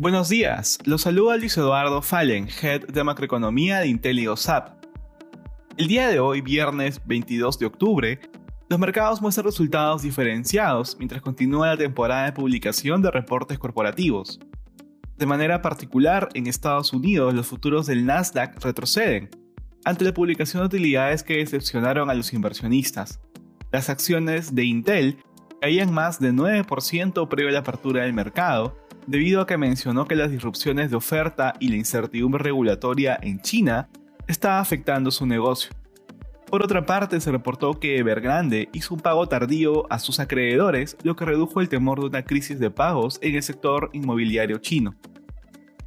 Buenos días, los saluda Luis Eduardo Fallen, Head de Macroeconomía de Intelio SAP. El día de hoy, viernes 22 de octubre, los mercados muestran resultados diferenciados mientras continúa la temporada de publicación de reportes corporativos. De manera particular, en Estados Unidos los futuros del Nasdaq retroceden, ante la publicación de utilidades que decepcionaron a los inversionistas. Las acciones de Intel caían más de 9% previo a la apertura del mercado, debido a que mencionó que las disrupciones de oferta y la incertidumbre regulatoria en China estaba afectando su negocio. Por otra parte, se reportó que Evergrande hizo un pago tardío a sus acreedores, lo que redujo el temor de una crisis de pagos en el sector inmobiliario chino.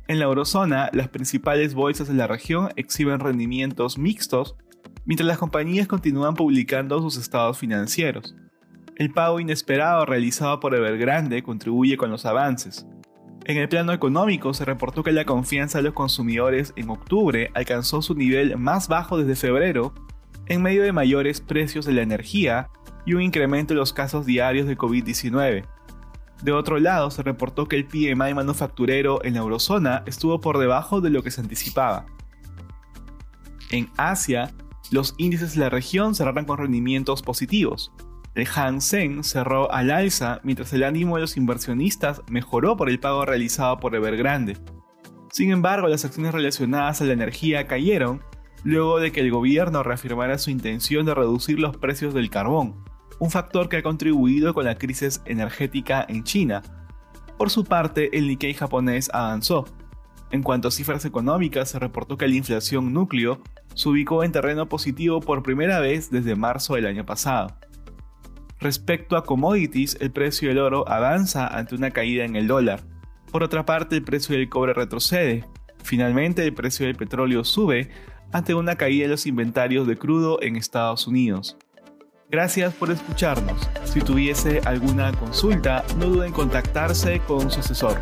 En la eurozona, las principales bolsas de la región exhiben rendimientos mixtos, mientras las compañías continúan publicando sus estados financieros. El pago inesperado realizado por Evergrande contribuye con los avances. En el plano económico se reportó que la confianza de los consumidores en octubre alcanzó su nivel más bajo desde febrero, en medio de mayores precios de la energía y un incremento en los casos diarios de COVID-19. De otro lado, se reportó que el PMI manufacturero en la eurozona estuvo por debajo de lo que se anticipaba. En Asia, los índices de la región cerraron con rendimientos positivos, el Hang Seng cerró al alza mientras el ánimo de los inversionistas mejoró por el pago realizado por Evergrande. Sin embargo, las acciones relacionadas a la energía cayeron luego de que el gobierno reafirmara su intención de reducir los precios del carbón, un factor que ha contribuido con la crisis energética en China. Por su parte, el Nikkei japonés avanzó. En cuanto a cifras económicas, se reportó que la inflación núcleo se ubicó en terreno positivo por primera vez desde marzo del año pasado. Respecto a commodities, el precio del oro avanza ante una caída en el dólar. Por otra parte, el precio del cobre retrocede. Finalmente, el precio del petróleo sube ante una caída en los inventarios de crudo en Estados Unidos. Gracias por escucharnos. Si tuviese alguna consulta, no duden en contactarse con su asesor.